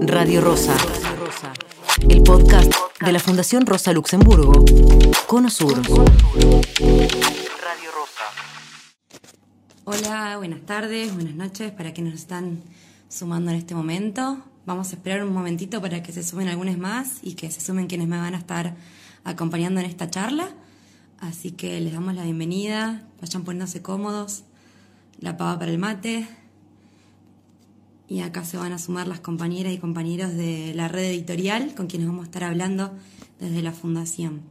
Radio Rosa, el podcast de la Fundación Rosa Luxemburgo, Cono Sur. Radio Rosa. Hola, buenas tardes, buenas noches para quienes nos están sumando en este momento. Vamos a esperar un momentito para que se sumen algunos más y que se sumen quienes me van a estar acompañando en esta charla. Así que les damos la bienvenida, vayan poniéndose cómodos, la pava para el mate. Y acá se van a sumar las compañeras y compañeros de la red editorial con quienes vamos a estar hablando desde la fundación.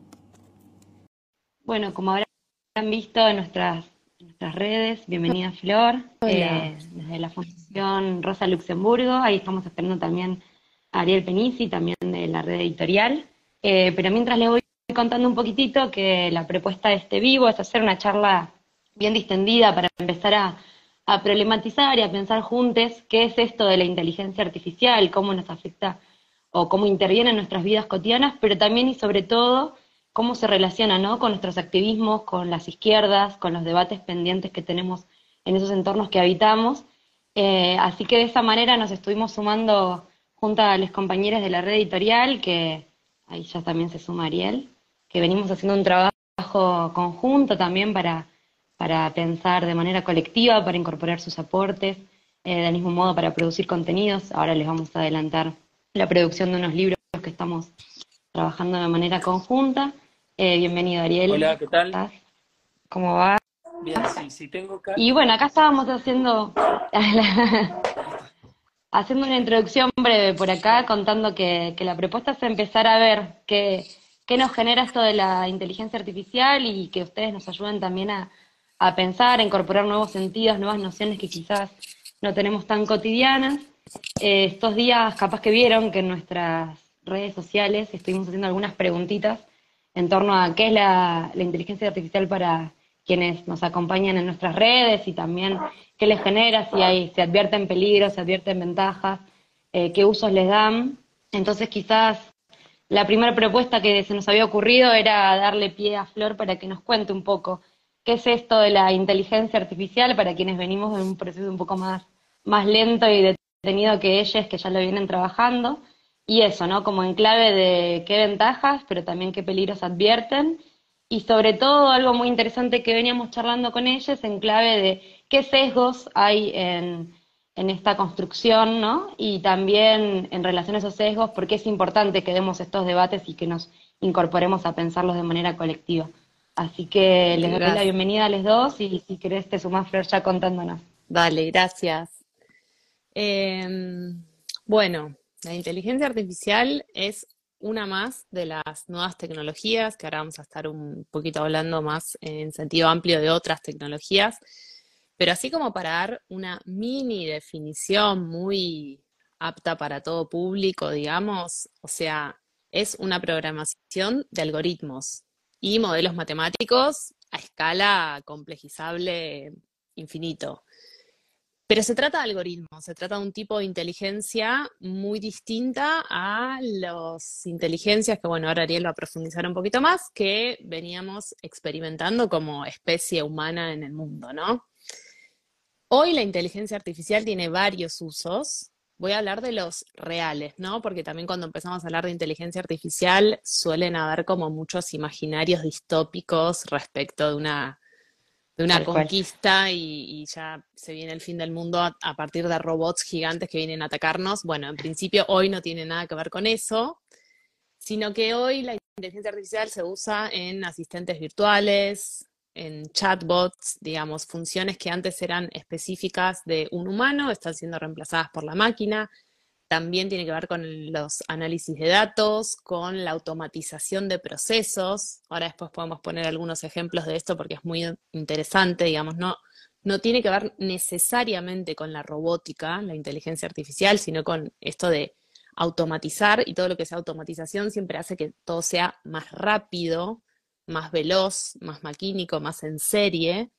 Bueno, como habrán visto en nuestras, nuestras redes, bienvenida Flor, eh, desde la Fundación Rosa Luxemburgo, ahí estamos esperando también a Ariel Penici, también de la red editorial. Eh, pero mientras les voy contando un poquitito que la propuesta de este vivo es hacer una charla bien distendida para empezar a, problematizar y a pensar juntos qué es esto de la inteligencia artificial, cómo nos afecta o cómo interviene en nuestras vidas cotidianas, pero también y sobre todo cómo se relaciona ¿no? con nuestros activismos, con las izquierdas, con los debates pendientes que tenemos en esos entornos que habitamos. Eh, así que de esa manera nos estuvimos sumando junto a los compañeros de la red editorial, que ahí ya también se suma Ariel, que venimos haciendo un trabajo conjunto también para, para pensar de manera colectiva, para incorporar sus aportes, eh, del mismo modo para producir contenidos. Ahora les vamos a adelantar la producción de unos libros que estamos trabajando de manera conjunta. Eh, bienvenido, Ariel. Hola, ¿qué tal? ¿Cómo va? Bien, sí, sí, tengo acá. Y bueno, acá estábamos haciendo haciendo una introducción breve por acá, contando que, que la propuesta es empezar a ver qué qué nos genera esto de la inteligencia artificial y que ustedes nos ayuden también a, pensar, a incorporar nuevos sentidos, nuevas nociones que quizás no tenemos tan cotidianas. Eh, estos días capaz que vieron que en nuestras redes sociales estuvimos haciendo algunas preguntitas en torno a qué es la, inteligencia artificial para quienes nos acompañan en nuestras redes y también qué les genera, si hay, se advierten peligros, se advierten ventajas, eh, qué usos les dan. Entonces quizás la primera propuesta que se nos había ocurrido era darle pie a Flor para que nos cuente un poco qué es esto de la inteligencia artificial para quienes venimos en un proceso un poco más, más lento y detenido que ellas, que ya lo vienen trabajando. Y eso, ¿no? Como en clave de qué ventajas, pero también qué peligros advierten. Y sobre todo, algo muy interesante que veníamos charlando con ellas en clave de qué sesgos hay en, en esta construcción, ¿no? Y también en relación a esos sesgos, porque es importante que demos estos debates y que nos incorporemos a pensarlos de manera colectiva. Así que les doy la bienvenida a los dos y si querés te sumás, Flor, ya contándonos. Dale, gracias. Em, bueno, la inteligencia artificial es una más de las nuevas tecnologías, que ahora vamos a estar un poquito hablando más en sentido amplio de otras tecnologías pero así como para dar una mini definición muy apta para todo público, digamos, o sea, es una programación de algoritmos y modelos matemáticos a escala complejizable infinito. Pero se trata de algoritmos, se trata de un tipo de inteligencia muy distinta a las inteligencias que, bueno, ahora Ariel va a profundizar un poquito más, que veníamos experimentando como especie humana en el mundo, ¿no? Hoy la inteligencia artificial tiene varios usos. Voy a hablar de los reales, ¿no? Porque también cuando empezamos a hablar de inteligencia artificial suelen haber como muchos imaginarios distópicos respecto de una, de una conquista y, ya se viene el fin del mundo a, a, partir de robots gigantes que vienen a atacarnos. Bueno, en principio hoy no tiene nada que ver con eso, sino que hoy la inteligencia artificial se usa en asistentes virtuales, en chatbots, digamos, funciones que antes eran específicas de un humano, están siendo reemplazadas por la máquina. También tiene que ver con los análisis de datos, con la automatización de procesos. Ahora después podemos poner algunos ejemplos de esto porque es muy interesante, digamos, no, no tiene que ver necesariamente con la robótica, la inteligencia artificial, sino con esto de automatizar y todo lo que sea automatización siempre hace que todo sea más rápido, más veloz, más maquínico, más en serie,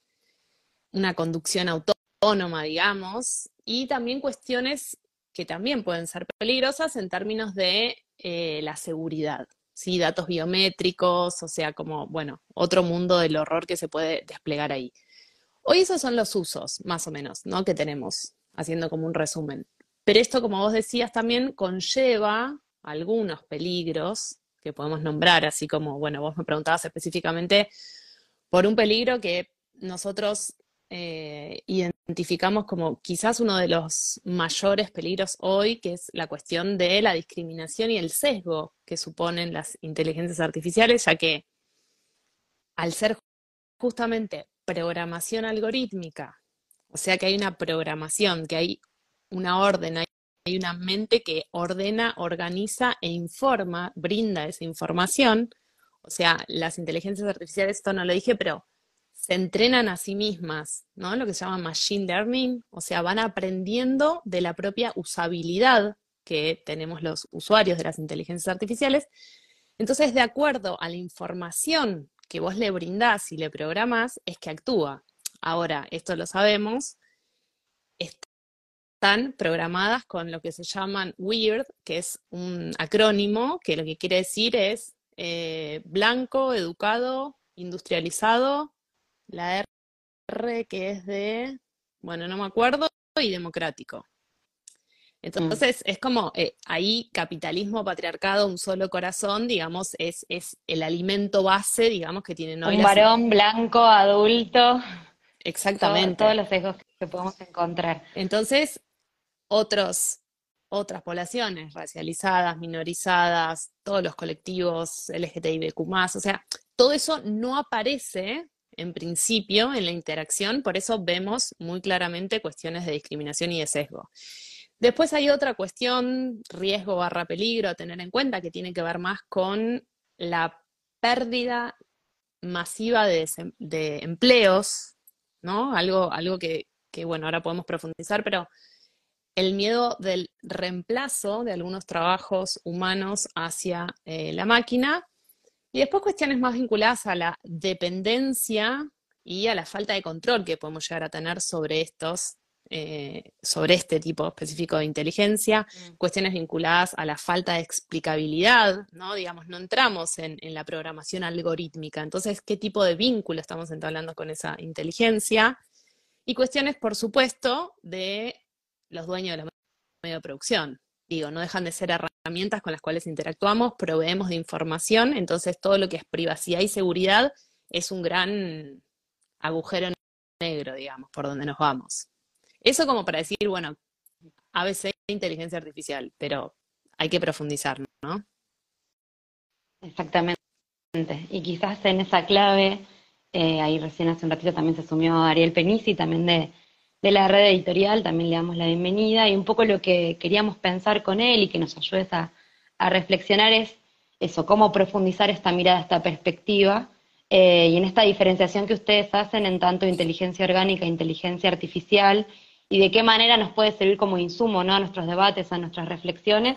una conducción autónoma, digamos, y también cuestiones que también pueden ser peligrosas en términos de eh, la seguridad, ¿sí? datos biométricos, o sea, como, bueno, otro mundo del horror que se puede desplegar ahí. Hoy esos son los usos, más o menos, ¿no? Que tenemos, haciendo como un resumen. Pero esto, como vos decías, también conlleva algunos peligros que podemos nombrar, así como, bueno, vos me preguntabas específicamente por un peligro que nosotros eh, identificamos como quizás uno de los mayores peligros hoy, que es la cuestión de la discriminación y el sesgo que suponen las inteligencias artificiales, ya que al ser justamente programación algorítmica, o sea que hay una programación, que hay una orden, hay, una mente que ordena, organiza e informa, brinda esa información, o sea, las inteligencias artificiales, esto no lo dije, pero se entrenan a sí mismas, ¿no? Lo que se llama machine learning, o sea, van aprendiendo de la propia usabilidad que tenemos los usuarios de las inteligencias artificiales. Entonces, de acuerdo a la información que vos le brindás y le programás, es que actúa. Ahora, esto lo sabemos, están programadas con lo que se llaman WEIRD, que es un acrónimo que lo que quiere decir es eh, blanco, educado, industrializado, la R que es de, bueno, no me acuerdo, y democrático. Entonces, es como eh, ahí capitalismo, patriarcado, un solo corazón, digamos, es, es el alimento base, digamos, que tienen hoy. Un varón blanco, adulto. Exactamente. todos los sesgos que podemos encontrar. Entonces, otros, otras poblaciones racializadas, minorizadas, todos los colectivos LGTBIQ, o sea, todo eso no aparece en principio en la interacción, por eso vemos muy claramente cuestiones de discriminación y de sesgo. Después hay otra cuestión, riesgo barra peligro a tener en cuenta, que tiene que ver más con la pérdida masiva de, de empleos, ¿no? Algo, algo que, que, bueno, ahora podemos profundizar, pero el miedo del reemplazo de algunos trabajos humanos hacia eh, la máquina y después cuestiones más vinculadas a la dependencia y a la falta de control que podemos llegar a tener sobre estos, eh, sobre este tipo específico de inteligencia, mm. cuestiones vinculadas a la falta de explicabilidad, ¿no? Digamos, no entramos en, la programación algorítmica. Entonces, ¿qué tipo de vínculo estamos entablando con esa inteligencia? Y cuestiones, por supuesto, de los dueños de la medio de producción digo, no dejan de ser herramientas con las cuales interactuamos, proveemos de información, entonces todo lo que es privacidad y seguridad es un gran agujero negro, digamos, por donde nos vamos. Eso como para decir, bueno, ABC inteligencia artificial, pero hay que profundizar, ¿no? Exactamente. Y quizás en esa clave, eh, ahí recién hace un ratito también se sumió Ariel Penisi, también de de la red editorial, también le damos la bienvenida y un poco lo que queríamos pensar con él y que nos ayudes a, reflexionar es eso, cómo profundizar esta mirada, esta perspectiva eh, y en esta diferenciación que ustedes hacen en tanto inteligencia orgánica e inteligencia artificial y de qué manera nos puede servir como insumo ¿no? a nuestros debates, a nuestras reflexiones,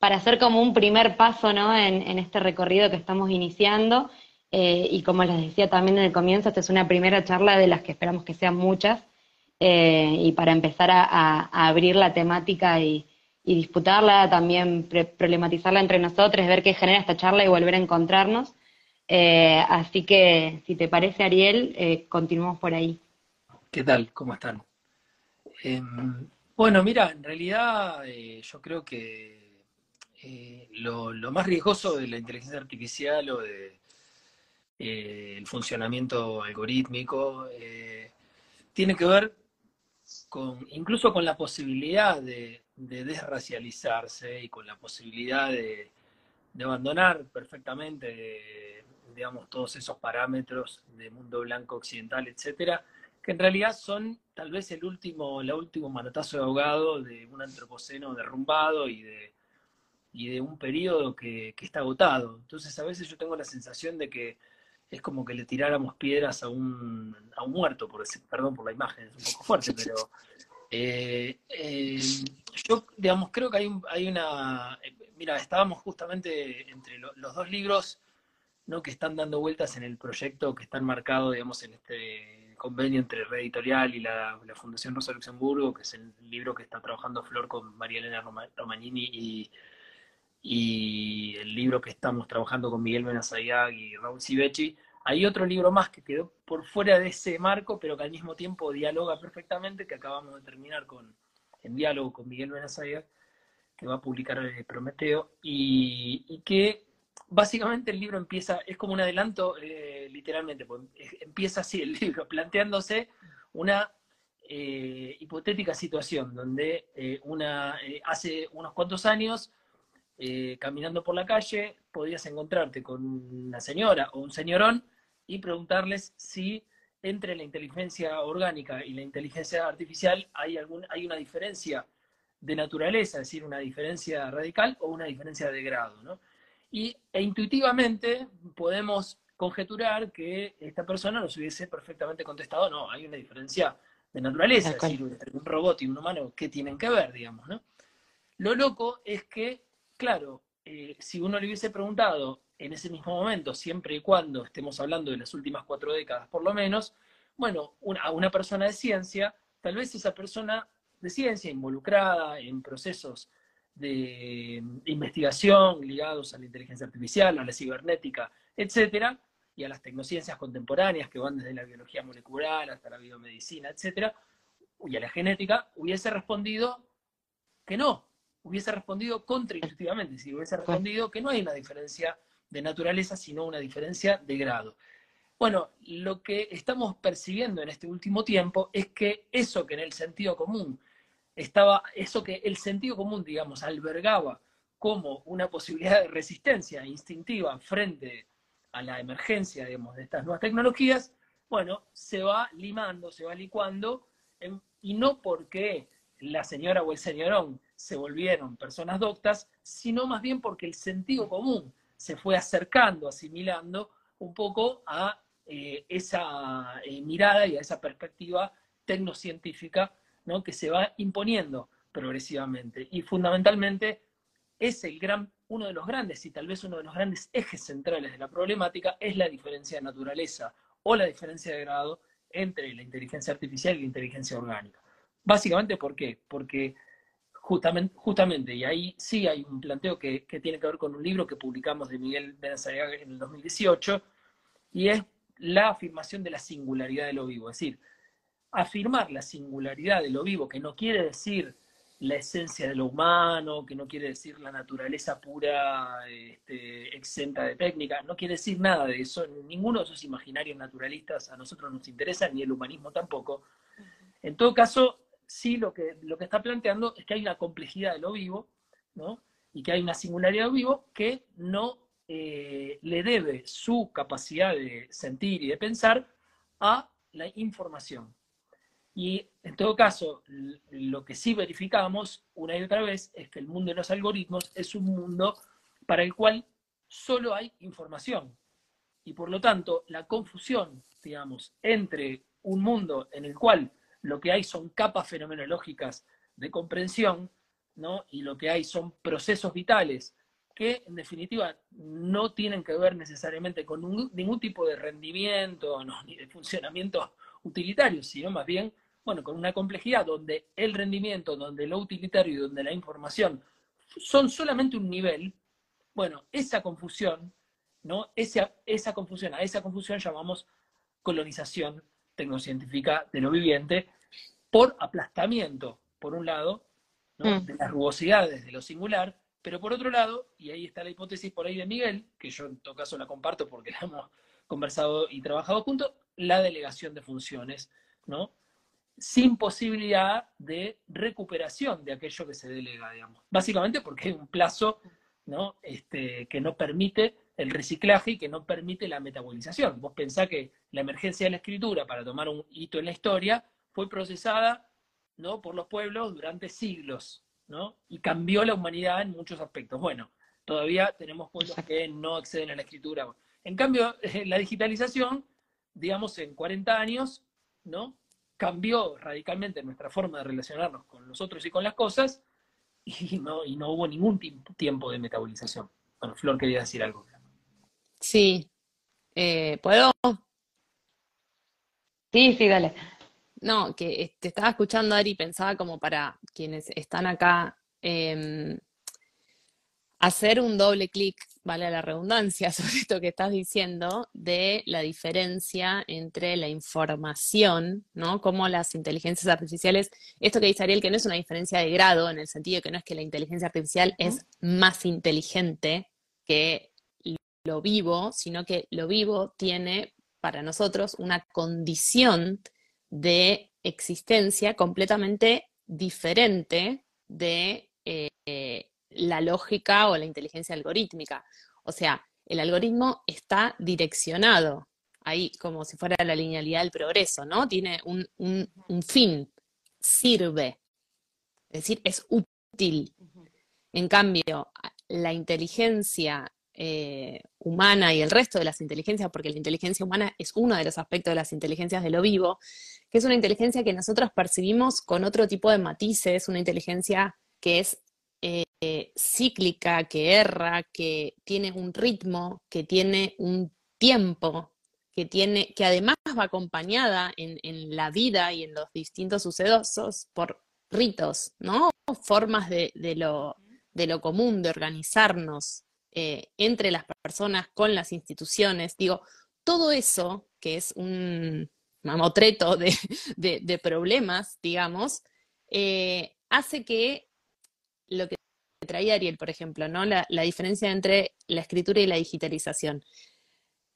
para hacer como un primer paso ¿no? en, este recorrido que estamos iniciando. Eh, y como les decía también en el comienzo, esta es una primera charla de las que esperamos que sean muchas, eh, y para empezar a, abrir la temática y, disputarla, también problematizarla entre nosotros, ver qué genera esta charla y volver a encontrarnos. Eh, así que, si te parece, Ariel, eh, continuamos por ahí. ¿Qué tal? ¿Cómo están? Em, bueno, mira, en realidad yo creo que lo, más riesgoso de la inteligencia artificial o de el funcionamiento algorítmico tiene que ver incluso con la posibilidad de, desracializarse y con la posibilidad de, abandonar perfectamente, digamos, todos esos parámetros de mundo blanco occidental, etcétera, que en realidad son tal vez el último, el último manotazo de ahogado de un antropoceno derrumbado y de, y de un periodo que, que está agotado. Entonces a veces yo tengo la sensación de que es como que le tiráramos piedras a un, a un muerto, por decir, perdón por la imagen, es un poco fuerte, pero eh, eh, yo, digamos, creo que hay, hay una... Mira, estábamos justamente entre los dos libros ¿no? que están dando vueltas en el proyecto, que están marcados, digamos, en este convenio entre Red Editorial y la, Fundación Rosa Luxemburgo, que es el libro que está trabajando Flor con María Elena Romagnini y y el libro que estamos trabajando con Miguel Benazayag y Raúl Civechi. Hay otro libro más que quedó por fuera de ese marco, pero que al mismo tiempo dialoga perfectamente, que acabamos de terminar con en diálogo con Miguel Benazaga, que va a publicar el Prometeo, y, que básicamente el libro empieza, es como un adelanto, eh, literalmente, pues, empieza así el libro, planteándose una eh, hipotética situación donde eh, una, hace unos cuantos años, caminando por la calle, podías encontrarte con una señora o un señorón y preguntarles si entre la inteligencia orgánica y la inteligencia artificial hay, algún, hay una diferencia de naturaleza, es decir, una diferencia radical o una diferencia de grado. ¿no? Y, e intuitivamente podemos conjeturar que esta persona nos hubiese perfectamente contestado, no, hay una diferencia de naturaleza, es decir, entre un robot y un humano, ¿qué tienen que ver, digamos? ¿no? Lo loco es que, claro, eh, si uno le hubiese preguntado en ese mismo momento, siempre y cuando estemos hablando de las últimas cuatro décadas por lo menos, bueno, a una persona de ciencia, tal vez esa persona de ciencia involucrada en procesos de investigación ligados a la inteligencia artificial, a la cibernética, etcétera, y a las tecnociencias contemporáneas que van desde la biología molecular hasta la biomedicina, etcétera, y a la genética, hubiese respondido que no, hubiese respondido contraintuitivamente, si hubiese respondido que no hay una diferencia de naturaleza, sino una diferencia de grado. Bueno, lo que estamos percibiendo en este último tiempo es que eso que en el sentido común estaba, eso que el sentido común, digamos, albergaba como una posibilidad de resistencia instintiva frente a la emergencia, digamos, de estas nuevas tecnologías, bueno, se va limando, se va licuando, y no porque la señora o el señorón se volvieron personas doctas, sino más bien porque el sentido común se fue acercando, asimilando un poco a eh, esa eh, mirada y a esa perspectiva tecnocientífica ¿no? que se va imponiendo progresivamente. Y fundamentalmente es el gran, uno de los grandes y tal vez uno de los grandes ejes centrales de la problemática es la diferencia de naturaleza o la diferencia de grado entre la inteligencia artificial y la inteligencia orgánica. Básicamente, ¿por qué? Porque Justamente, justamente, y ahí sí hay un planteo que, tiene que ver con un libro que publicamos de Miguel Benazaga en el 2018, y es la afirmación de la singularidad de lo vivo. Es decir, afirmar la singularidad de lo vivo, que no quiere decir la esencia de lo humano, que no quiere decir la naturaleza pura, este, exenta de técnica, no quiere decir nada de eso. Ninguno de esos imaginarios naturalistas a nosotros nos interesa, ni el humanismo tampoco. En todo caso, sí lo que, lo que está planteando es que hay una complejidad de lo vivo, ¿no? Y que hay una singularidad de lo vivo que no eh, le debe su capacidad de sentir y de pensar a la información. Y en todo caso, lo que sí verificamos una y otra vez es que el mundo de los algoritmos es un mundo para el cual solo hay información. Y por lo tanto, la confusión, digamos, entre un mundo en el cual lo que hay son capas fenomenológicas de comprensión, ¿no? Y lo que hay son procesos vitales que en definitiva no tienen que ver necesariamente con ningún tipo de rendimiento ni de funcionamiento utilitario, sino más bien, bueno, con una complejidad donde el rendimiento, donde lo utilitario y donde la información son solamente un nivel, bueno, esa confusión, ¿no? Esa, esa confusión, a esa confusión llamamos colonización tecnocientífica de lo viviente por aplastamiento, por un lado, mm. de las rugosidades de lo singular, pero por otro lado, y ahí está la hipótesis por ahí de Miguel, que yo en todo caso la comparto porque la hemos conversado y trabajado juntos, la delegación de funciones, ¿no? Sin posibilidad de recuperación de aquello que se delega, digamos. Básicamente porque hay un plazo, ¿no? Este, que no permite el reciclaje y que no permite la metabolización. Vos pensás que la emergencia de la escritura para tomar un hito en la historia fue procesada ¿no? por los pueblos durante siglos, ¿no? Y cambió la humanidad en muchos aspectos. Bueno, todavía tenemos pueblos que no acceden a la escritura. En cambio, la digitalización, digamos, en 40 años, ¿no? Cambió radicalmente nuestra forma de relacionarnos con nosotros y con las cosas, y no, y no hubo ningún tiempo de metabolización. Bueno, Flor quería decir algo. Sí. Eh, ¿Puedo? Sí, sí, dale. No, que te estaba escuchando, Ari, pensaba como para quienes están acá, em, hacer un doble clic vale la redundancia sobre esto que estás diciendo, de la diferencia entre la información, ¿no? Como las inteligencias artificiales, esto que dice Ariel, que no es una diferencia de grado, en el sentido de que no es que la inteligencia artificial es más inteligente que lo vivo, sino que lo vivo tiene para nosotros una condición de existencia completamente diferente de eh, la lógica o la inteligencia algorítmica. O sea, el algoritmo está direccionado ahí como si fuera la linealidad del progreso, ¿no? Tiene un, fin, sirve, es decir, es útil. En cambio, la inteligencia eh, humana y el resto de las inteligencias, porque la inteligencia humana es uno de los aspectos de las inteligencias de lo vivo, que es una inteligencia que nosotros percibimos con otro tipo de matices, una inteligencia que es eh, cíclica, que erra, que tiene un ritmo, que tiene un tiempo, que, tiene, que además va acompañada en, la vida y en los distintos sucedosos por ritos, ¿no? Formas de, lo, de lo, común, de organizarnos eh, entre las personas, con las instituciones. Digo, todo eso, que es un mamotreto de, de problemas, digamos, eh, hace que lo que traía Ariel, por ejemplo, ¿no? La, diferencia entre la escritura y la digitalización.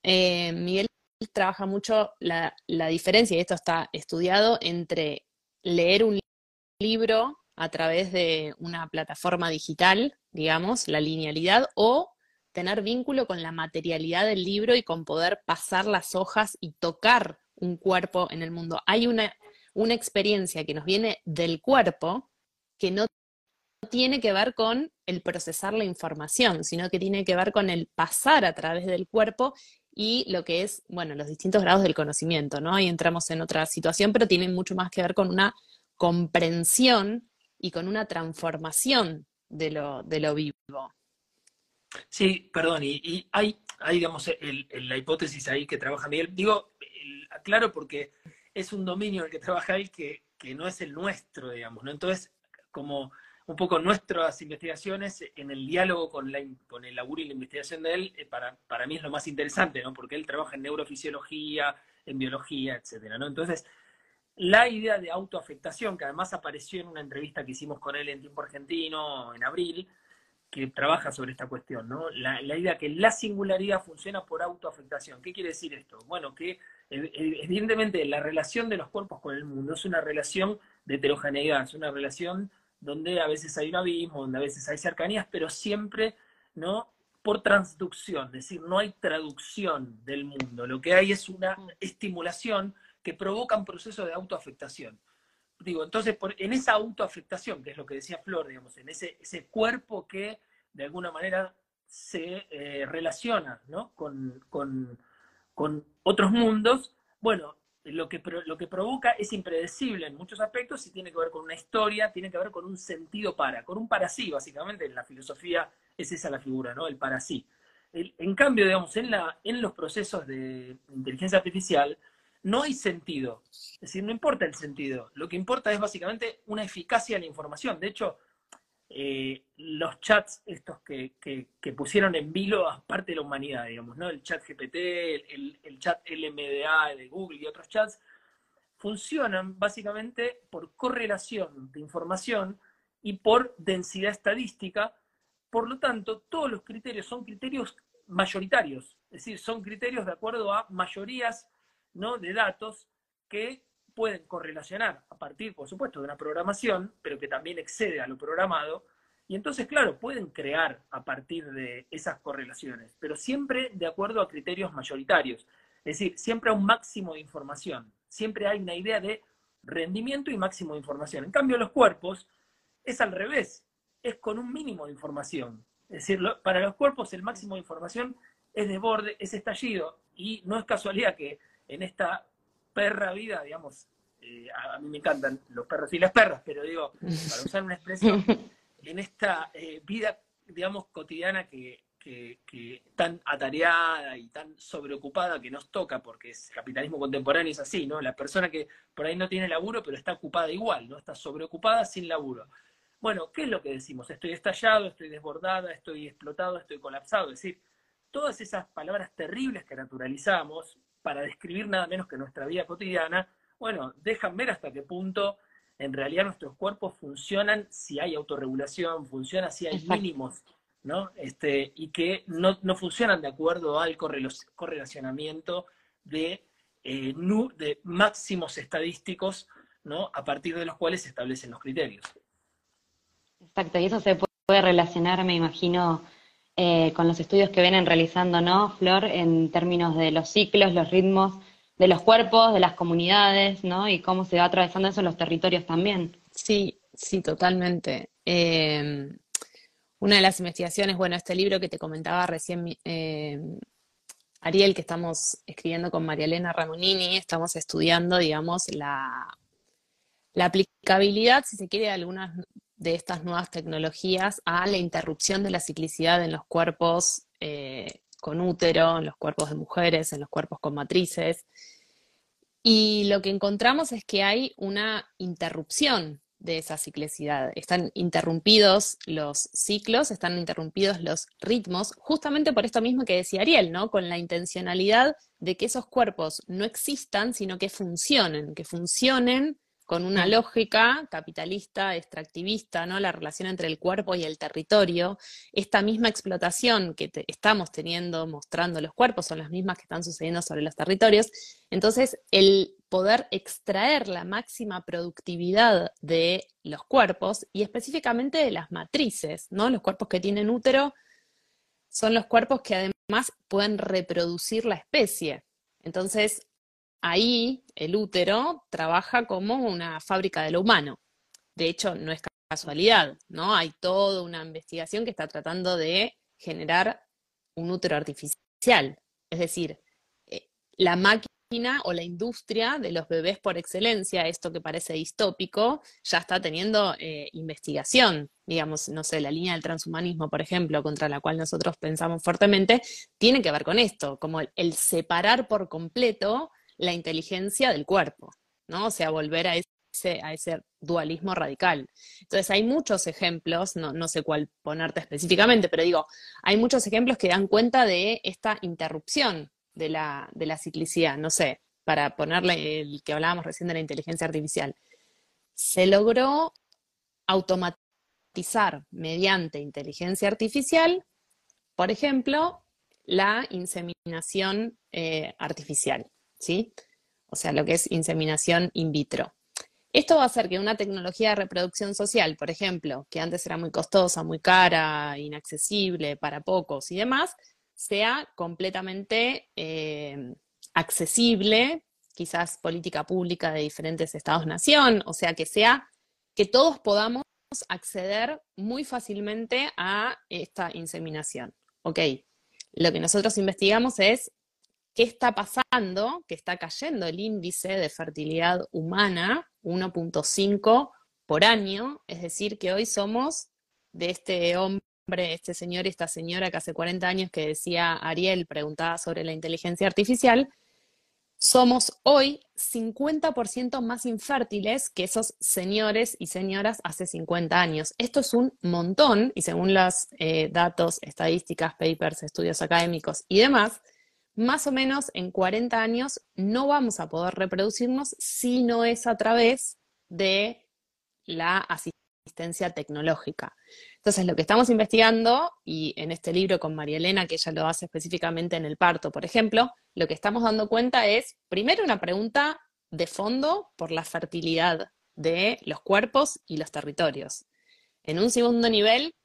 Eh, Miguel trabaja mucho la, diferencia, y esto está estudiado, entre leer un libro a través de una plataforma digital, digamos, la linealidad, o tener vínculo con la materialidad del libro y con poder pasar las hojas y tocar un cuerpo en el mundo. Hay una, una experiencia que nos viene del cuerpo que no tiene que ver con el procesar la información, sino que tiene que ver con el pasar a través del cuerpo y lo que es, bueno, los distintos grados del conocimiento, ¿no? Ahí entramos en otra situación, pero tiene mucho más que ver con una comprensión y con una transformación de lo, de lo vivo. Sí, perdón, y, hay, hay, digamos, la hipótesis ahí que trabaja Miguel. Digo, claro, porque es un dominio en el que trabaja él que, que no es el nuestro, digamos, ¿no? Entonces, como un poco nuestras investigaciones en el diálogo con, la, con el laburo y la investigación de él, eh, para, para mí es lo más interesante, ¿no? Porque él trabaja en neurofisiología, en biología, etcétera, ¿no? Entonces, la idea de autoafectación, que además apareció en una entrevista que hicimos con él en Tiempo Argentino en abril, que trabaja sobre esta cuestión, ¿no? La, la idea que la singularidad funciona por autoafectación. ¿Qué quiere decir esto? Bueno, que eh, eh, evidentemente la relación de los cuerpos con el mundo es una relación de heterogeneidad, es una relación donde a veces hay un abismo, donde a veces hay cercanías, pero siempre, ¿no? Por transducción, es decir, no hay traducción del mundo, lo que hay es una mm. estimulación que provoca un proceso de autoafectación. Digo, entonces, en esa autoafectación, que es lo que decía Flor, digamos, en ese, ese cuerpo que de alguna manera se eh, relaciona ¿no? con, con, con otros mundos, bueno, lo que, lo que provoca es impredecible en muchos aspectos y tiene que ver con una historia, tiene que ver con un sentido para, con un para sí, básicamente, en la filosofía es esa la figura, ¿no? El para sí. en cambio, digamos, en, la, en los procesos de inteligencia artificial no hay sentido, es decir, no importa el sentido, lo que importa es básicamente una eficacia en la información. De hecho, eh, los chats estos que, pusieron en vilo a parte de la humanidad, digamos, ¿no? El chat GPT, el, el, chat LMDA de Google y otros chats, funcionan básicamente por correlación de información y por densidad estadística. Por lo tanto, todos los criterios son criterios mayoritarios, es decir, son criterios de acuerdo a mayorías ¿no? de datos que pueden correlacionar a partir, por supuesto, de una programación, pero que también excede a lo programado. Y entonces, claro, pueden crear a partir de esas correlaciones, pero siempre de acuerdo a criterios mayoritarios. Es decir, siempre a un máximo de información. Siempre hay una idea de rendimiento y máximo de información. En cambio, los cuerpos es al revés, es con un mínimo de información. Es decir, para los cuerpos el máximo de información es desborde, es estallido, y no es casualidad que en esta perra vida, digamos, eh, a, mí me encantan los perros y las perras, pero digo, para usar una expresión, en esta eh, vida, digamos, cotidiana que, tan atareada y tan sobreocupada que nos toca, porque es capitalismo contemporáneo es así, ¿no? La persona que por ahí no tiene laburo, pero está ocupada igual, ¿no? Está sobreocupada sin laburo. Bueno, ¿qué es lo que decimos? Estoy estallado, estoy desbordada, estoy explotado, estoy colapsado. Es decir, todas esas palabras terribles que naturalizamos para describir nada menos que nuestra vida cotidiana, bueno, dejan ver hasta qué punto en realidad nuestros cuerpos funcionan si hay autorregulación, funciona si hay mínimos, ¿no? Este, y que no, funcionan de acuerdo al correlacionamiento de, eh, de máximos estadísticos, ¿no? A partir de los cuales se establecen los criterios. Exacto, y eso se puede relacionar, me imagino, eh, con los estudios que vienen realizando, ¿no, Flor? En términos de los ciclos, los ritmos de los cuerpos, de las comunidades, ¿no? Y cómo se va atravesando eso en los territorios también. Sí, sí, totalmente. Eh, una de las investigaciones, bueno, este libro que te comentaba recién eh, Ariel, que estamos escribiendo con María Elena Ramonini, estamos estudiando, digamos, la, la aplicabilidad, si se quiere, de algunas de estas nuevas tecnologías a la interrupción de la ciclicidad en los cuerpos eh, con útero, en los cuerpos de mujeres, en los cuerpos con matrices. Y lo que encontramos es que hay una interrupción de esa ciclicidad. Están interrumpidos los ciclos, están interrumpidos los ritmos, justamente por esto mismo que decía Ariel, ¿no? Con la intencionalidad de que esos cuerpos no existan, sino que funcionen, que funcionen con una lógica capitalista, extractivista, ¿no? La relación entre el cuerpo y el territorio. Esta misma explotación que estamos teniendo, mostrando los cuerpos, son las mismas que están sucediendo sobre los territorios. Entonces, el poder extraer la máxima productividad de los cuerpos y específicamente de las matrices, ¿no? Los cuerpos que tienen útero son los cuerpos que además pueden reproducir la especie. Entonces, ahí el útero trabaja como una fábrica de lo humano. De hecho, no es casualidad, ¿no? Hay toda una investigación que está tratando de generar un útero artificial. Es decir, eh, la máquina o la industria de los bebés por excelencia, esto que parece distópico, ya está teniendo eh, investigación. Digamos, no sé, la línea del transhumanismo, por ejemplo, contra la cual nosotros pensamos fuertemente, tiene que ver con esto, como el separar por completo la inteligencia del cuerpo, ¿no? O sea, volver a ese, a ese dualismo radical. Entonces, hay muchos ejemplos, no, sé cuál ponerte específicamente, pero digo, hay muchos ejemplos que dan cuenta de esta interrupción de la, de la ciclicidad, no sé, para ponerle el que hablábamos recién de la inteligencia artificial. Se logró automatizar mediante inteligencia artificial, por ejemplo, la inseminación eh, artificial. ¿Sí? O sea, lo que es inseminación in vitro. Esto va a hacer que una tecnología de reproducción social, por ejemplo, que antes era muy costosa, muy cara, inaccesible para pocos y demás, sea completamente eh, accesible, quizás política pública de diferentes estados-nación, o sea, que sea que todos podamos acceder muy fácilmente a esta inseminación. Ok, lo que nosotros investigamos es qué está pasando, que está cayendo el índice de fertilidad humana 1.5 por año, es decir, que hoy somos de este hombre, este señor y esta señora que hace 40 años que decía Ariel, preguntaba sobre la inteligencia artificial, somos hoy 50% más infértiles que esos señores y señoras hace 50 años. Esto es un montón y según los eh, datos, estadísticas, papers, estudios académicos y demás, más o menos en 40 años no vamos a poder reproducirnos si no es a través de la asistencia tecnológica. Entonces, lo que estamos investigando, y en este libro con María Elena, que ella lo hace específicamente en el parto, por ejemplo, lo que estamos dando cuenta es, primero, una pregunta de fondo por la fertilidad de los cuerpos y los territorios. En un segundo nivel,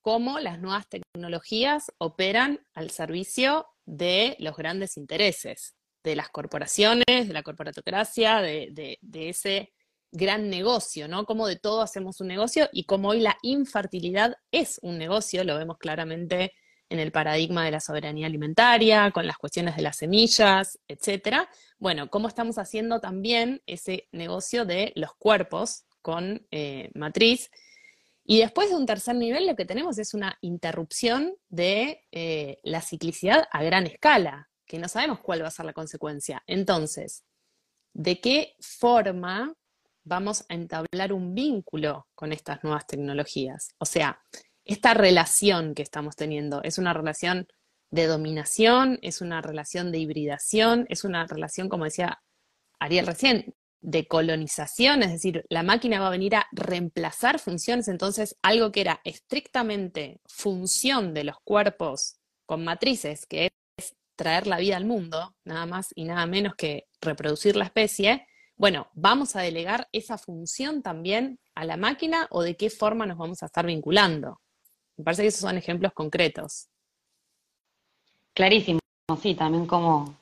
cómo las nuevas tecnologías operan al servicio de los grandes intereses, de las corporaciones, de la corporatocracia, de, ese gran negocio, ¿no? Como de todo hacemos un negocio y como hoy la infertilidad es un negocio, lo vemos claramente en el paradigma de la soberanía alimentaria, con las cuestiones de las semillas, etcétera. Bueno, cómo estamos haciendo también ese negocio de los cuerpos con eh, matriz y después de un tercer nivel, lo que tenemos es una interrupción de eh, la ciclicidad a gran escala, que no sabemos cuál va a ser la consecuencia. Entonces, ¿de qué forma vamos a entablar un vínculo con estas nuevas tecnologías. O sea, esta relación que estamos teniendo es una relación de dominación, es una relación de hibridación, es una relación, como decía Ariel recién, de colonización, es decir, la máquina va a venir a reemplazar funciones, entonces algo que era estrictamente función de los cuerpos con matrices, que es traer la vida al mundo, nada más y nada menos que reproducir la especie, bueno, ¿vamos a delegar esa función también a la máquina o de qué forma nos vamos a estar vinculando? Me parece que esos son ejemplos concretos. Clarísimo, sí, también como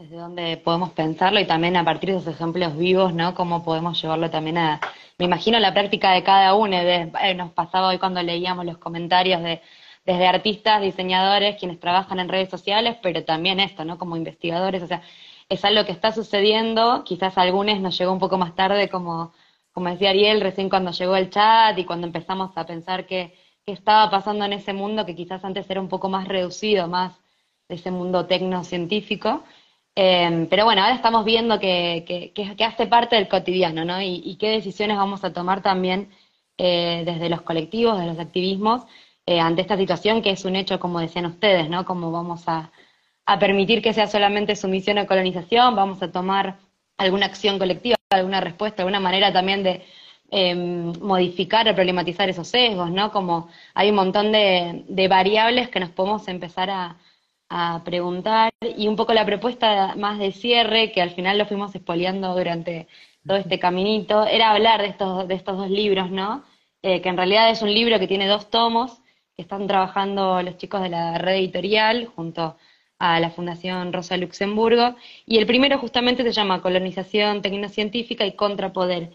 desde dónde podemos pensarlo y también a partir de esos ejemplos vivos, ¿no? Cómo podemos llevarlo también a, me imagino, la práctica de cada uno. De, eh, nos pasaba hoy cuando leíamos los comentarios de desde artistas, diseñadores, quienes trabajan en redes sociales, pero también esto, ¿no? Como investigadores, o sea, es algo que está sucediendo, quizás a algunos nos llegó un poco más tarde, como, como decía Ariel, recién cuando llegó el chat y cuando empezamos a pensar qué, qué estaba pasando en ese mundo que quizás antes era un poco más reducido, más de ese mundo tecnocientífico. Em, pero bueno, ahora estamos viendo que, que, hace parte del cotidiano, ¿no? Y, qué decisiones vamos a tomar también eh, desde los colectivos, desde los activismos, eh, ante esta situación que es un hecho, como decían ustedes, ¿no? Cómo vamos a, permitir que sea solamente sumisión o colonización, vamos a tomar alguna acción colectiva, alguna respuesta, alguna manera también de em, modificar o problematizar esos sesgos, ¿no? Como hay un montón de, de variables que nos podemos empezar a a preguntar y un poco la propuesta más de cierre, que al final lo fuimos expoliando durante todo este caminito, era hablar de estos, de estos dos libros, ¿no? Eh, que en realidad es un libro que tiene dos tomos, que están trabajando los chicos de la red editorial junto a la Fundación Rosa Luxemburgo, y el primero justamente se llama Colonización Tecnocientífica y Contrapoder.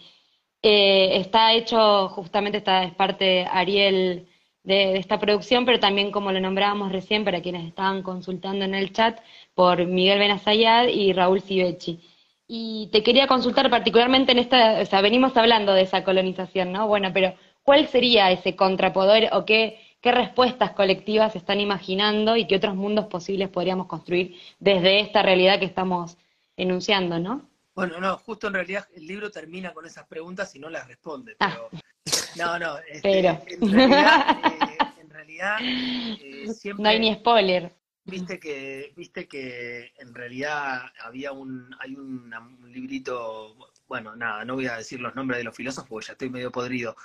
Eh, está hecho, justamente esta es parte Ariel de, esta producción, pero también como lo nombrábamos recién para quienes estaban consultando en el chat, por Miguel Benazayad y Raúl Civechi. Y te quería consultar particularmente en esta, o sea, venimos hablando de esa colonización, ¿no? Bueno, pero ¿cuál sería ese contrapoder o qué, qué respuestas colectivas están imaginando y qué otros mundos posibles podríamos construir desde esta realidad que estamos enunciando, ¿no? Bueno, no, justo en realidad el libro termina con esas preguntas y no las responde, ah. Pero no, no, este, en realidad, eh, en realidad eh, siempre... No hay ni spoiler. Viste que, viste que en realidad había un, hay un, librito, bueno, nada, no voy a decir los nombres de los filósofos porque ya estoy medio podrido,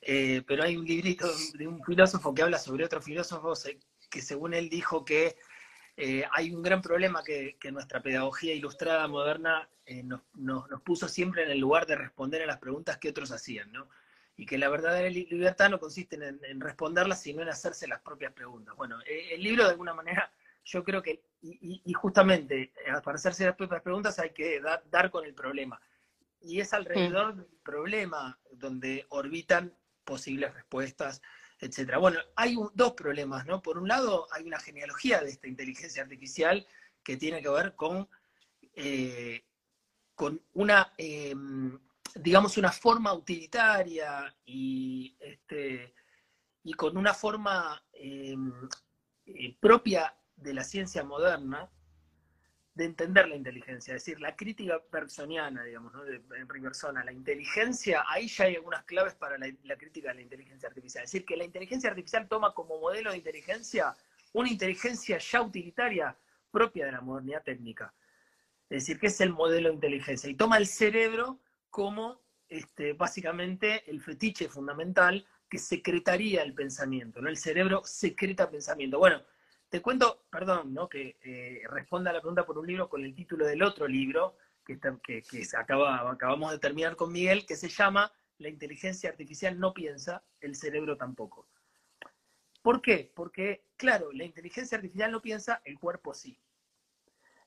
eh, pero hay un librito de un filósofo que habla sobre otro filósofo que según él dijo que hay un gran problema que, que nuestra pedagogía ilustrada moderna nos, nos, nos, puso siempre en el lugar de responder a las preguntas que otros hacían, ¿no? Y que la verdadera libertad no consiste en, responderlas, sino en hacerse las propias preguntas. Bueno, eh, el libro de alguna manera, yo creo que, y, justamente, eh, para hacerse las propias preguntas hay que dar, con el problema. Y es alrededor del problema donde orbitan posibles respuestas, etcétera. Bueno, hay dos problemas, ¿no? Por un lado, hay una genealogía de esta inteligencia artificial que tiene que ver con, eh, con una em, digamos, una forma utilitaria y, este, y con una forma em, eh, propia de la ciencia moderna de entender la inteligencia, es decir, la crítica personiana, digamos, ¿no? de, en persona, la inteligencia, ahí ya hay algunas claves para la, la, crítica de la inteligencia artificial. Es decir, que la inteligencia artificial toma como modelo de inteligencia una inteligencia ya utilitaria propia de la modernidad técnica. Es decir, que es el modelo de inteligencia. Y toma el cerebro como este, básicamente el fetiche fundamental que secretaría el pensamiento, ¿no? El cerebro secreta pensamiento. Bueno, te cuento, perdón, ¿no? Que eh, responda a la pregunta por un libro con el título del otro libro que, que, acaba, acabamos de terminar con Miguel, que se llama La inteligencia artificial no piensa, el cerebro tampoco. ¿Por qué? Porque, claro, la inteligencia artificial no piensa, el cuerpo sí.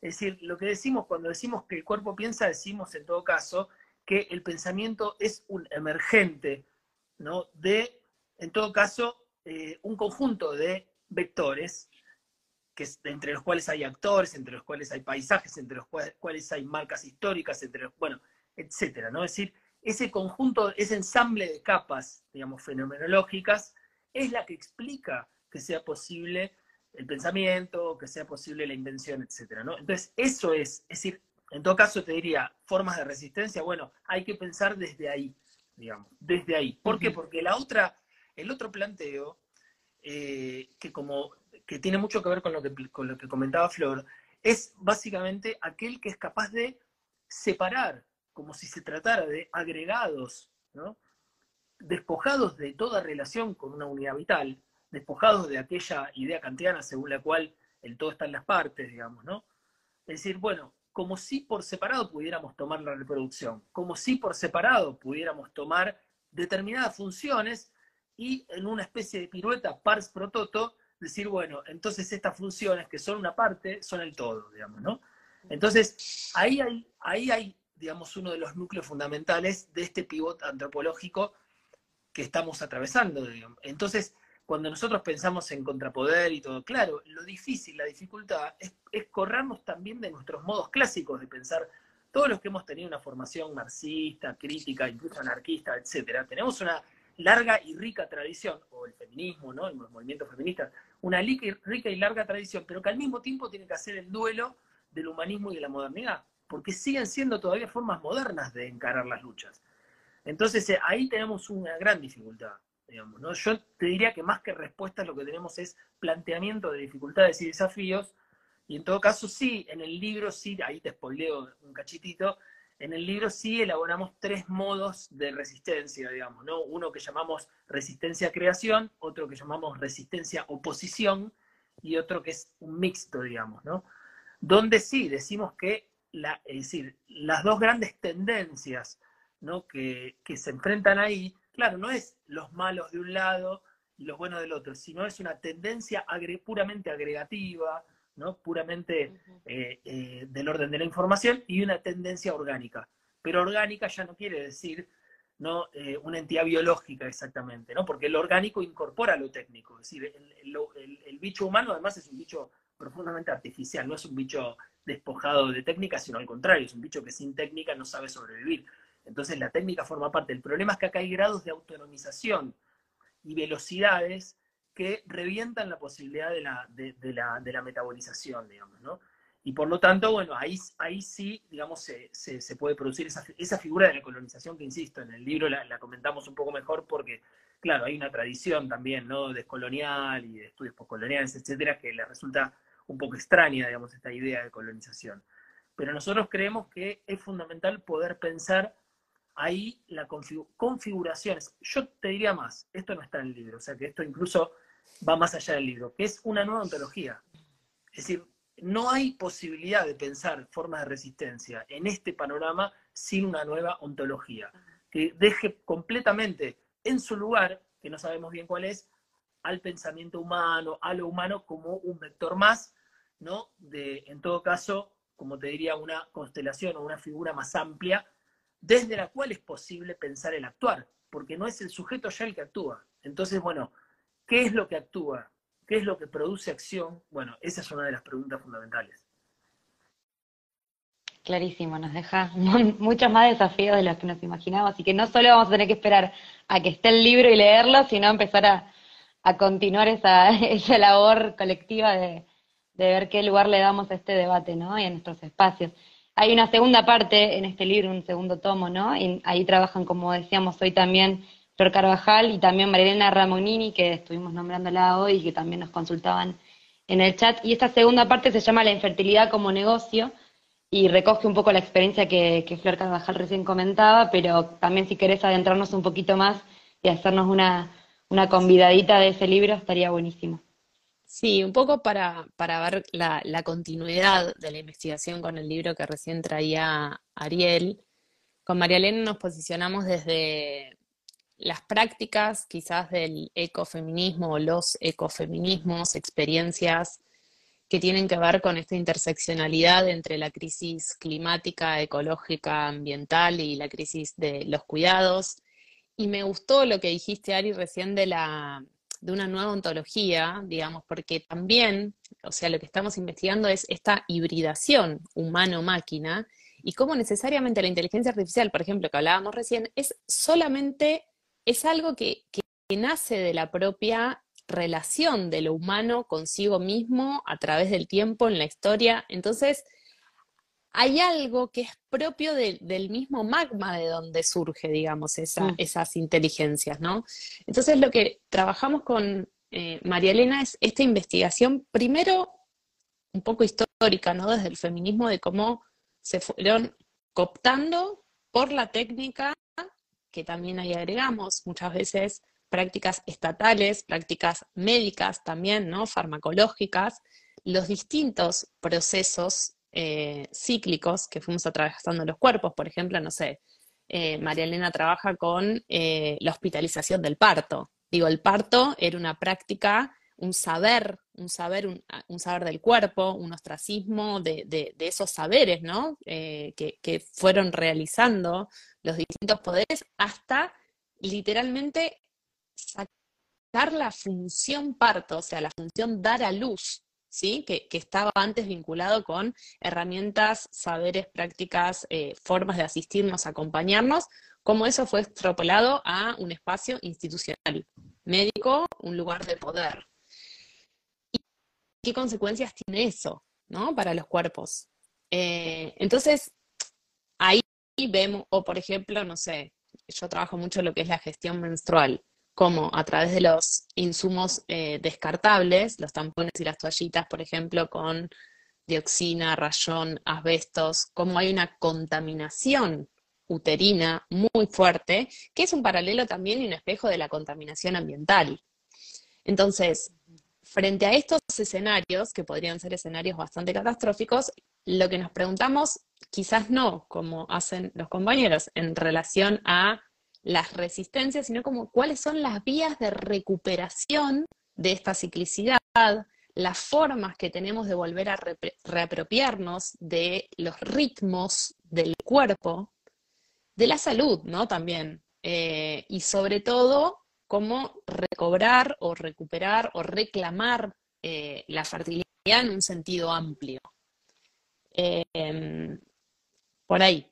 Es decir, lo que decimos cuando decimos que el cuerpo piensa, decimos en todo caso que el pensamiento es un emergente, ¿no? De, en todo caso, eh, un conjunto de vectores, que entre los cuales hay actores, entre los cuales hay paisajes, entre los cuales, hay marcas históricas, entre los, bueno, etcétera, ¿no? Es decir, ese conjunto, ese ensamble de capas, digamos, fenomenológicas, es la que explica que sea posible el pensamiento, que sea posible la invención, etcétera, ¿no? Entonces, eso es, es decir, en todo caso te diría, formas de resistencia, bueno, hay que pensar desde ahí, digamos, desde ahí. ¿Por qué? Porque la otra, el otro planteo, eh, que como que tiene mucho que ver con lo que, con lo que comentaba Flor, es básicamente aquel que es capaz de separar, como si se tratara de agregados, ¿no? despojados de toda relación con una unidad vital, despojados de aquella idea kantiana según la cual el todo está en las partes, digamos, ¿no? Es decir, bueno, como si por separado pudiéramos tomar la reproducción, como si por separado pudiéramos tomar determinadas funciones y en una especie de pirueta pars pro toto, decir, bueno, entonces estas funciones que son una parte son el todo, digamos, ¿no? Entonces, ahí hay, ahí hay, digamos, uno de los núcleos fundamentales de este pivot antropológico que estamos atravesando. Entonces, cuando nosotros pensamos en contrapoder y todo, claro, lo difícil, la dificultad es, corrernos también de nuestros modos clásicos de pensar. Todos los que hemos tenido una formación marxista, crítica, incluso anarquista, etcétera, tenemos una larga y rica tradición, o el feminismo, ¿no? El movimiento feminista, una rica y larga tradición, pero que al mismo tiempo tiene que hacer el duelo del humanismo y de la modernidad, porque siguen siendo todavía formas modernas de encarar las luchas. Entonces eh, ahí tenemos una gran dificultad, Yo te diría que más que respuestas lo que tenemos es planteamiento de dificultades y desafíos, y en todo caso sí, en el libro sí, ahí te spoileo un cachitito, en el libro sí elaboramos tres modos de resistencia, digamos, ¿no? Uno que llamamos resistencia creación, otro que llamamos resistencia oposición y otro que es un mixto, digamos, ¿no? Donde sí decimos que, las dos grandes tendencias ¿no? que, que se enfrentan ahí, claro, no es los malos de un lado y los buenos del otro, sino es una tendencia puramente agregativa, ¿no? puramente eh, eh, del orden de la información y una tendencia orgánica. Pero orgánica ya no quiere decir ¿no? Eh, una entidad biológica exactamente, ¿no? porque el orgánico incorpora lo técnico. Es decir, el, bicho humano además es un bicho profundamente artificial, no es un bicho despojado de técnica, sino al contrario, es un bicho que sin técnica no sabe sobrevivir. Entonces la técnica forma parte. El problema es que acá hay grados de autonomización y velocidades que revientan la posibilidad de la, de, la, metabolización, digamos, ¿no? Y por lo tanto, bueno, ahí, ahí sí, digamos, se, se, puede producir esa, esa, figura de la colonización que, insisto, en el libro la, comentamos un poco mejor porque, claro, hay una tradición también, ¿no? Descolonial y de estudios postcoloniales, etcétera, que le resulta un poco extraña, digamos, esta idea de colonización. Pero nosotros creemos que es fundamental poder pensar ahí la configuración, yo te diría más, esto no está en el libro, o sea que esto incluso va más allá del libro, que es una nueva ontología. Es decir, no hay posibilidad de pensar formas de resistencia en este panorama sin una nueva ontología, que deje completamente en su lugar, que no sabemos bien cuál es, al pensamiento humano, a lo humano como un vector más, ¿no? De, en todo caso, como te diría, una constelación o una figura más amplia, desde la cual es posible pensar el actuar, porque no es el sujeto ya el que actúa. Entonces, bueno, ¿Qué es lo que actúa? ¿Qué es lo que produce acción? Bueno, esa es una de las preguntas fundamentales. Clarísimo, nos deja muchos más desafíos de los que nos imaginábamos, así que no solo vamos a tener que esperar a que esté el libro y leerlo, sino empezar a, continuar esa, esa, labor colectiva de, ver qué lugar le damos a este debate, ¿no? Y a nuestros espacios. Hay una segunda parte en este libro, un segundo tomo, ¿no? Y ahí trabajan, como decíamos hoy también, Flor Carvajal y también Marilena Ramonini, que estuvimos nombrándola hoy y que también nos consultaban en el chat. Y esta segunda parte se llama La infertilidad como negocio y recoge un poco la experiencia que, Flor Carvajal recién comentaba, pero también si querés adentrarnos un poquito más y hacernos una, una convidadita de ese libro, estaría buenísimo. Sí, un poco para, para ver la, la, continuidad de la investigación con el libro que recién traía Ariel. Con María Elena nos posicionamos desde las prácticas quizás del ecofeminismo o los ecofeminismos, experiencias que tienen que ver con esta interseccionalidad entre la crisis climática, ecológica, ambiental y la crisis de los cuidados. Y me gustó lo que dijiste, Ari, recién de, la, de una nueva ontología, digamos, porque también, o sea, lo que estamos investigando es esta hibridación humano-máquina y cómo necesariamente la inteligencia artificial, por ejemplo, que hablábamos recién, es solamente es algo que, nace de la propia relación de lo humano consigo mismo a través del tiempo, en la historia. Entonces, hay algo que es propio del mismo magma de donde surge, digamos, esa, Mm. esas inteligencias, ¿no? Entonces lo que trabajamos con eh, María Elena es esta investigación, primero un poco histórica, ¿no? Desde el feminismo, de cómo se fueron cooptando por la técnica, que también ahí agregamos muchas veces prácticas estatales, prácticas médicas también, ¿no? Farmacológicas, los distintos procesos eh, cíclicos que fuimos atravesando los cuerpos, por ejemplo, no sé, eh, María Elena trabaja con eh, la hospitalización del parto. Digo, el parto era una práctica, un saber, un saber, un, un saber del cuerpo, un ostracismo de, esos saberes, ¿no? Que, que fueron realizando los distintos poderes hasta literalmente sacar la función parto, o sea, la función dar a luz, ¿sí? Que, que estaba antes vinculado con herramientas, saberes, prácticas, eh, formas de asistirnos, acompañarnos, cómo eso fue extrapolado a un espacio institucional, médico, un lugar de poder. ¿Y qué consecuencias tiene eso, ¿no? Para los cuerpos. Eh, entonces, ahí vemos, o por ejemplo, no sé, yo trabajo mucho lo que es la gestión menstrual, como a través de los insumos eh, descartables, los tampones y las toallitas, por ejemplo, con dioxina, rayón, asbestos, como hay una contaminación uterina muy fuerte, que es un paralelo también y un espejo de la contaminación ambiental. Entonces, frente a estos escenarios, que podrían ser escenarios bastante catastróficos, lo que nos preguntamos, quizás no como hacen los compañeros en relación a las resistencias, sino como cuáles son las vías de recuperación de esta ciclicidad, las formas que tenemos de volver a re reapropiarnos de los ritmos del cuerpo, de la salud, ¿no? También. Eh, y sobre todo, cómo recobrar o recuperar o reclamar eh, la fertilidad en un sentido amplio. Eh, por ahí,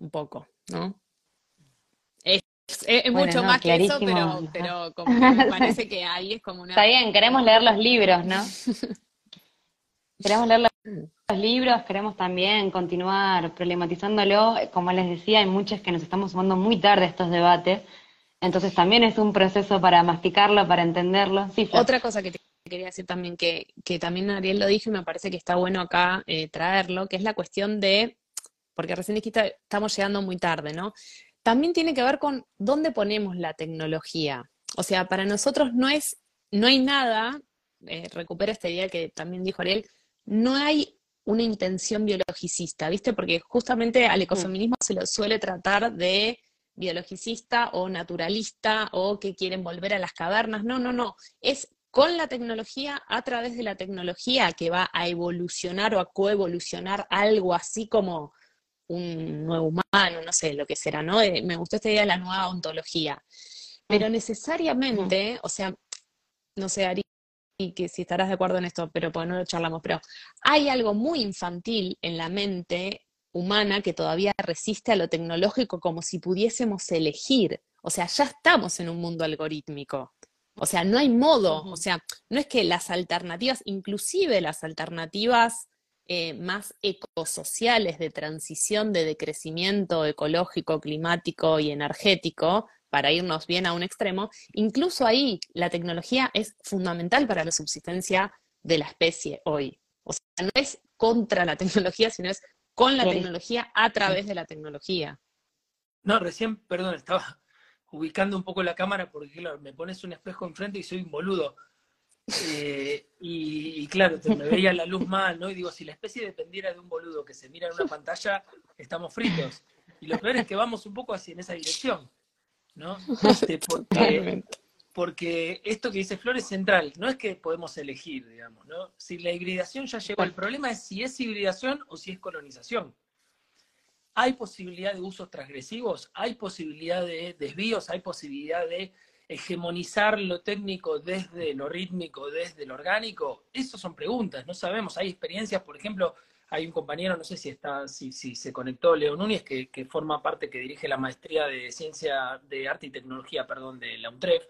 un poco, ¿no? Es, es, es Bueno, mucho no, más que eso, pero, clarísimo. pero como que me parece que ahí es como una... Está bien, queremos leer los libros, ¿no? Queremos leer los los libros, queremos también continuar problematizándolo. Como les decía, hay muchos que nos estamos sumando muy tarde a estos debates, entonces también es un proceso para masticarlo, para entenderlo. Sí. Otra cosa que te quería decir también, que, que también Ariel lo dijo y me parece que está bueno acá eh, traerlo, que es la cuestión de, porque recién dijiste, estamos llegando muy tarde, ¿no? También tiene que ver con dónde ponemos la tecnología. O sea, para nosotros no es, no hay nada, eh, recupera esta idea que también dijo Ariel, no hay una intención biologicista, ¿viste? Porque justamente al ecofeminismo se lo suele tratar de biologicista o naturalista o que quieren volver a las cavernas. No, no, no. Es con la tecnología, a través de la tecnología, que va a evolucionar o a coevolucionar algo así como un nuevo humano, no sé lo que será, ¿no? Eh, me gustó esta idea de la nueva ontología. Pero necesariamente, o sea, no sé, Ari, que si estarás de acuerdo en esto, pero pues no lo charlamos, pero hay algo muy infantil en la mente humana que todavía resiste a lo tecnológico como si pudiésemos elegir. O sea, ya estamos en un mundo algorítmico. O sea, no hay modo. O sea, no es que las alternativas, inclusive las alternativas eh, más ecosociales de transición, de decrecimiento ecológico, climático y energético, para irnos bien a un extremo, incluso ahí la tecnología es fundamental para la subsistencia de la especie hoy. O sea, no es contra la tecnología, sino es con la tecnología a través de la tecnología. No, recién, perdón, estaba ubicando un poco la cámara porque, claro, me pones un espejo enfrente y soy un boludo. Eh, y, y claro, te, me veía la luz mal, ¿no? Y digo, si la especie dependiera de un boludo que se mira en una pantalla, estamos fritos. Y lo peor es que vamos un poco hacia en esa dirección, ¿no? Este, porque, esto que dice Flor es central, no es que podemos elegir, digamos, ¿no? Si la hibridación ya llegó, el problema es si es hibridación o si es colonización. Hay posibilidad de usos transgresivos, hay posibilidad de desvíos, hay posibilidad de hegemonizar lo técnico desde lo rítmico, desde lo orgánico. Esas son preguntas, no sabemos. Hay experiencias, por ejemplo, hay un compañero, no sé si está, si, si se conectó, Leo Núñez, que, que forma parte, que dirige la maestría de ciencia de arte y tecnología, perdón, de la UNTREF,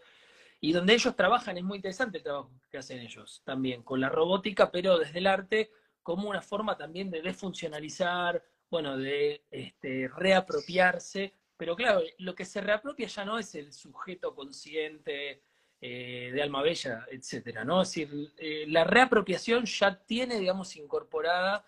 y donde ellos trabajan, es muy interesante el trabajo que hacen ellos también, con la robótica, pero desde el arte, como una forma también de desfuncionalizar bueno, de este, reapropiarse, pero claro, lo que se reapropia ya no es el sujeto consciente eh, de alma bella, etcétera, ¿no? Es decir, eh, la reapropiación ya tiene, digamos, incorporada,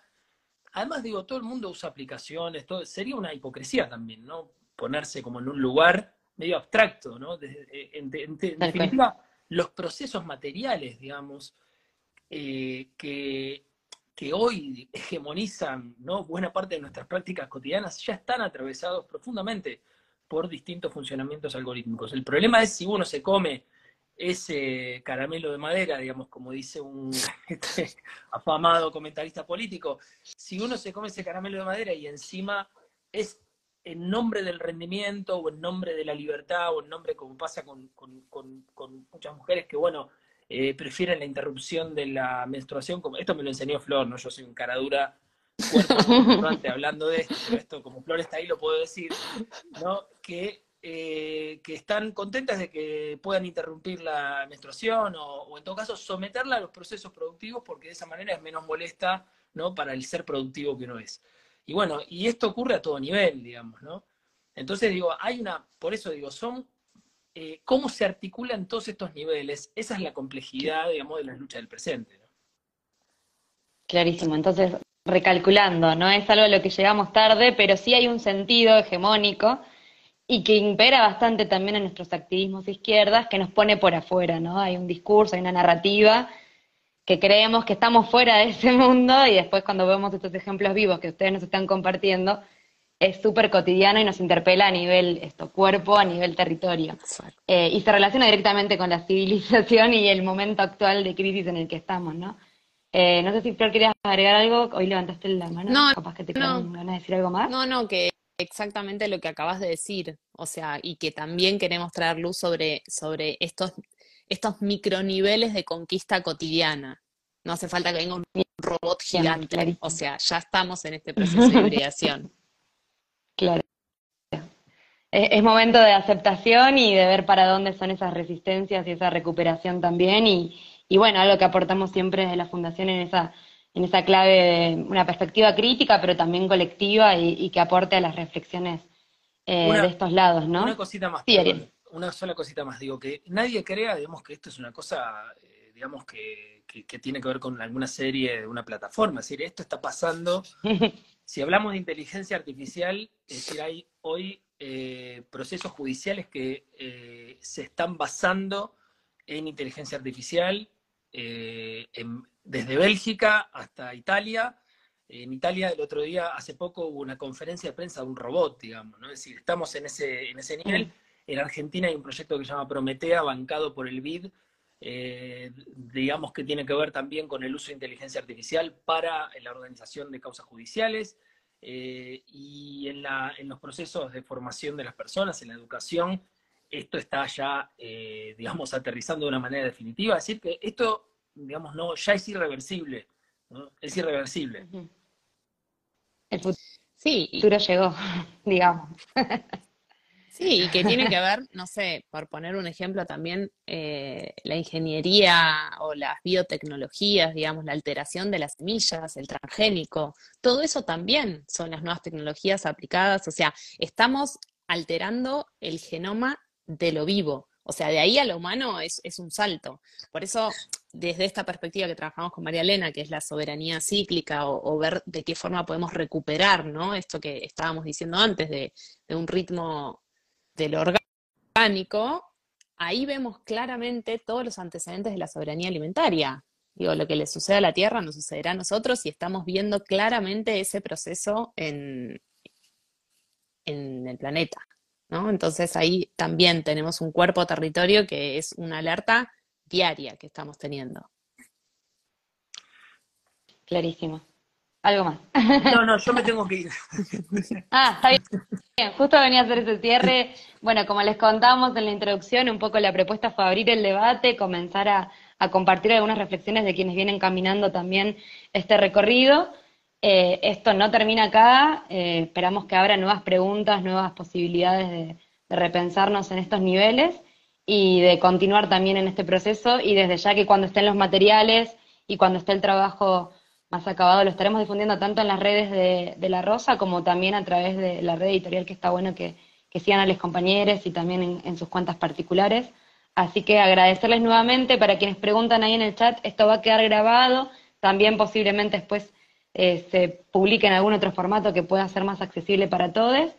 además digo, todo el mundo usa aplicaciones, todo, sería una hipocresía también, ¿no? Ponerse como en un lugar medio abstracto, ¿no? Eh, en, definitiva, los procesos materiales, digamos, que que hoy hegemonizan ¿no? buena parte de nuestras prácticas cotidianas ya están atravesados profundamente por distintos funcionamientos algorítmicos. El problema es si uno se come ese caramelo de madera, digamos, como dice un este, afamado comentarista político, si uno se come ese caramelo de madera y encima es en nombre del rendimiento o en nombre de la libertad o en nombre, como pasa con, con muchas mujeres que, bueno, eh, prefieren la interrupción de la menstruación. Como, esto me lo enseñó Flor, ¿no? Yo soy un caradura hablando de esto, pero esto, como Flor está ahí, lo puedo decir, ¿no? Que, eh, que están contentas de que puedan interrumpir la menstruación o, en todo caso someterla a los procesos productivos porque de esa manera es menos molesta, ¿no? Para el ser productivo que uno es. Y bueno, y esto ocurre a todo nivel, digamos, ¿no? Entonces digo, hay una, por eso digo, son eh, cómo se articulan todos estos niveles, esa es la complejidad, digamos, de la lucha del presente. Clarísimo, entonces recalculando, no es algo a lo que llegamos tarde, pero sí hay un sentido hegemónico y que impera bastante también en nuestros activismos izquierdas, que nos pone por afuera, ¿no? Hay un discurso, hay una narrativa que creemos que estamos fuera de ese mundo y después cuando vemos estos ejemplos vivos que ustedes nos están compartiendo, es súper cotidiano y nos interpela a nivel esto, cuerpo, a nivel territorio. Eh, y se relaciona directamente con la civilización y el momento actual de crisis en el que estamos, ¿no? Eh, no sé si Flor querías agregar algo, hoy levantaste la mano, no, capaz que te no, ganas de decir algo más. No, no, que exactamente lo que acabas de decir, o sea, y que también queremos traer luz sobre, sobre estos, estos microniveles de conquista cotidiana. No hace falta que venga un robot gigante, o sea, ya estamos en este proceso de hibridación. Es, momento de aceptación y de ver para dónde son esas resistencias y esa recuperación también. Y, y bueno, algo que aportamos siempre desde la Fundación en esa, en esa clave de una perspectiva crítica, pero también colectiva y, que aporte a las reflexiones eh, de estos lados, ¿no? Una cosita más, una sola cosita más, digo, que nadie crea, digamos, que esto es una cosa, eh, digamos, que, que, tiene que ver con alguna serie de una plataforma, es decir, esto está pasando Si hablamos de inteligencia artificial, es decir, hay hoy eh, procesos judiciales que eh, se están basando en inteligencia artificial, eh, desde Bélgica hasta Italia. En Italia el otro día, hace poco, hubo una conferencia de prensa de un robot, digamos, ¿no? Es decir, estamos en ese, en ese nivel. En Argentina hay un proyecto que se llama Prometea, bancado por el BID, eh, digamos que tiene que ver también con el uso de inteligencia artificial para la organización de causas judiciales eh, y en, la, en, los procesos de formación de las personas, en la educación, esto está ya, eh, digamos, aterrizando de una manera definitiva. Es decir, que esto, digamos, no, ya es irreversible, es irreversible. El futuro llegó, digamos. Sí, y que tiene que ver, no sé, por poner un ejemplo también, eh, la ingeniería o las biotecnologías, digamos, la alteración de las semillas, el transgénico, todo eso también son las nuevas tecnologías aplicadas, o sea, estamos alterando el genoma de lo vivo, o sea, de ahí a lo humano es, un salto. Por eso, desde esta perspectiva que trabajamos con María Elena, que es la soberanía cíclica, o, ver de qué forma podemos recuperar, ¿no? Esto que estábamos diciendo antes, de, de un ritmo del orgánico, ahí vemos claramente todos los antecedentes de la soberanía alimentaria. Digo, lo que le sucede a la Tierra nos sucederá a nosotros y estamos viendo claramente ese proceso en, en el planeta. ¿no? Entonces ahí también tenemos un cuerpo territorio que es una alerta diaria que estamos teniendo. Clarísimo. ¿Algo más? No, no, yo me tengo que ir. ah, está bien. Justo venía a hacer ese cierre. Bueno, como les contamos en la introducción, un poco la propuesta fue abrir el debate, comenzar a, compartir algunas reflexiones de quienes vienen caminando también este recorrido. Eh, esto no termina acá, eh, esperamos que abra nuevas preguntas, nuevas posibilidades de, de repensarnos en estos niveles y de continuar también en este proceso y desde ya que cuando estén los materiales y cuando esté el trabajo más acabado lo estaremos difundiendo tanto en las redes de, La Rosa como también a través de la red editorial, que está bueno que, sigan a los compañeros y también en, sus cuentas particulares. Así que agradecerles nuevamente, para quienes preguntan ahí en el chat, esto va a quedar grabado, también posiblemente después eh, se publique en algún otro formato que pueda ser más accesible para todos,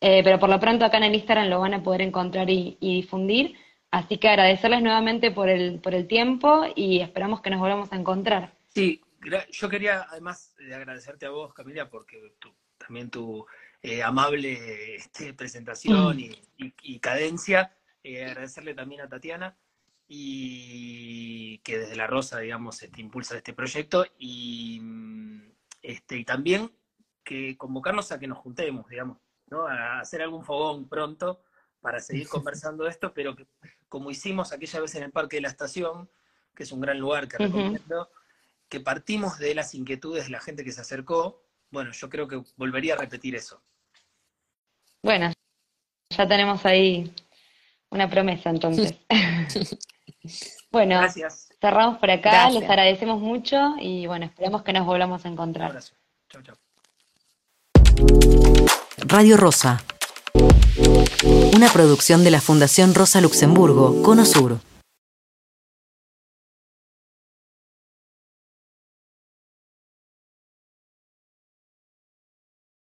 eh, pero por lo pronto acá en el Instagram lo van a poder encontrar y, difundir. Así que agradecerles nuevamente por el, por el tiempo y esperamos que nos volvamos a encontrar. Sí, yo quería además de agradecerte a vos, Camila, porque también tu eh, amable este, presentación mm. y, cadencia, eh, agradecerle también a Tatiana y que desde La Rosa, digamos, este, impulsa este proyecto y, este, y también que convocarnos a que nos juntemos, digamos, ¿no? a hacer algún fogón pronto para seguir conversando de esto, pero que, como hicimos aquella vez en el Parque de la Estación, que es un gran lugar que recomiendo, que partimos de las inquietudes de la gente que se acercó, bueno, yo creo que volvería a repetir eso. Bueno, ya tenemos ahí una promesa entonces. bueno, Gracias. cerramos por acá, les agradecemos mucho y bueno, esperamos que nos volvamos a encontrar. Un abrazo. Chau, chau. Radio Rosa. Una producción de la Fundación Rosa Luxemburgo, Cono Sur.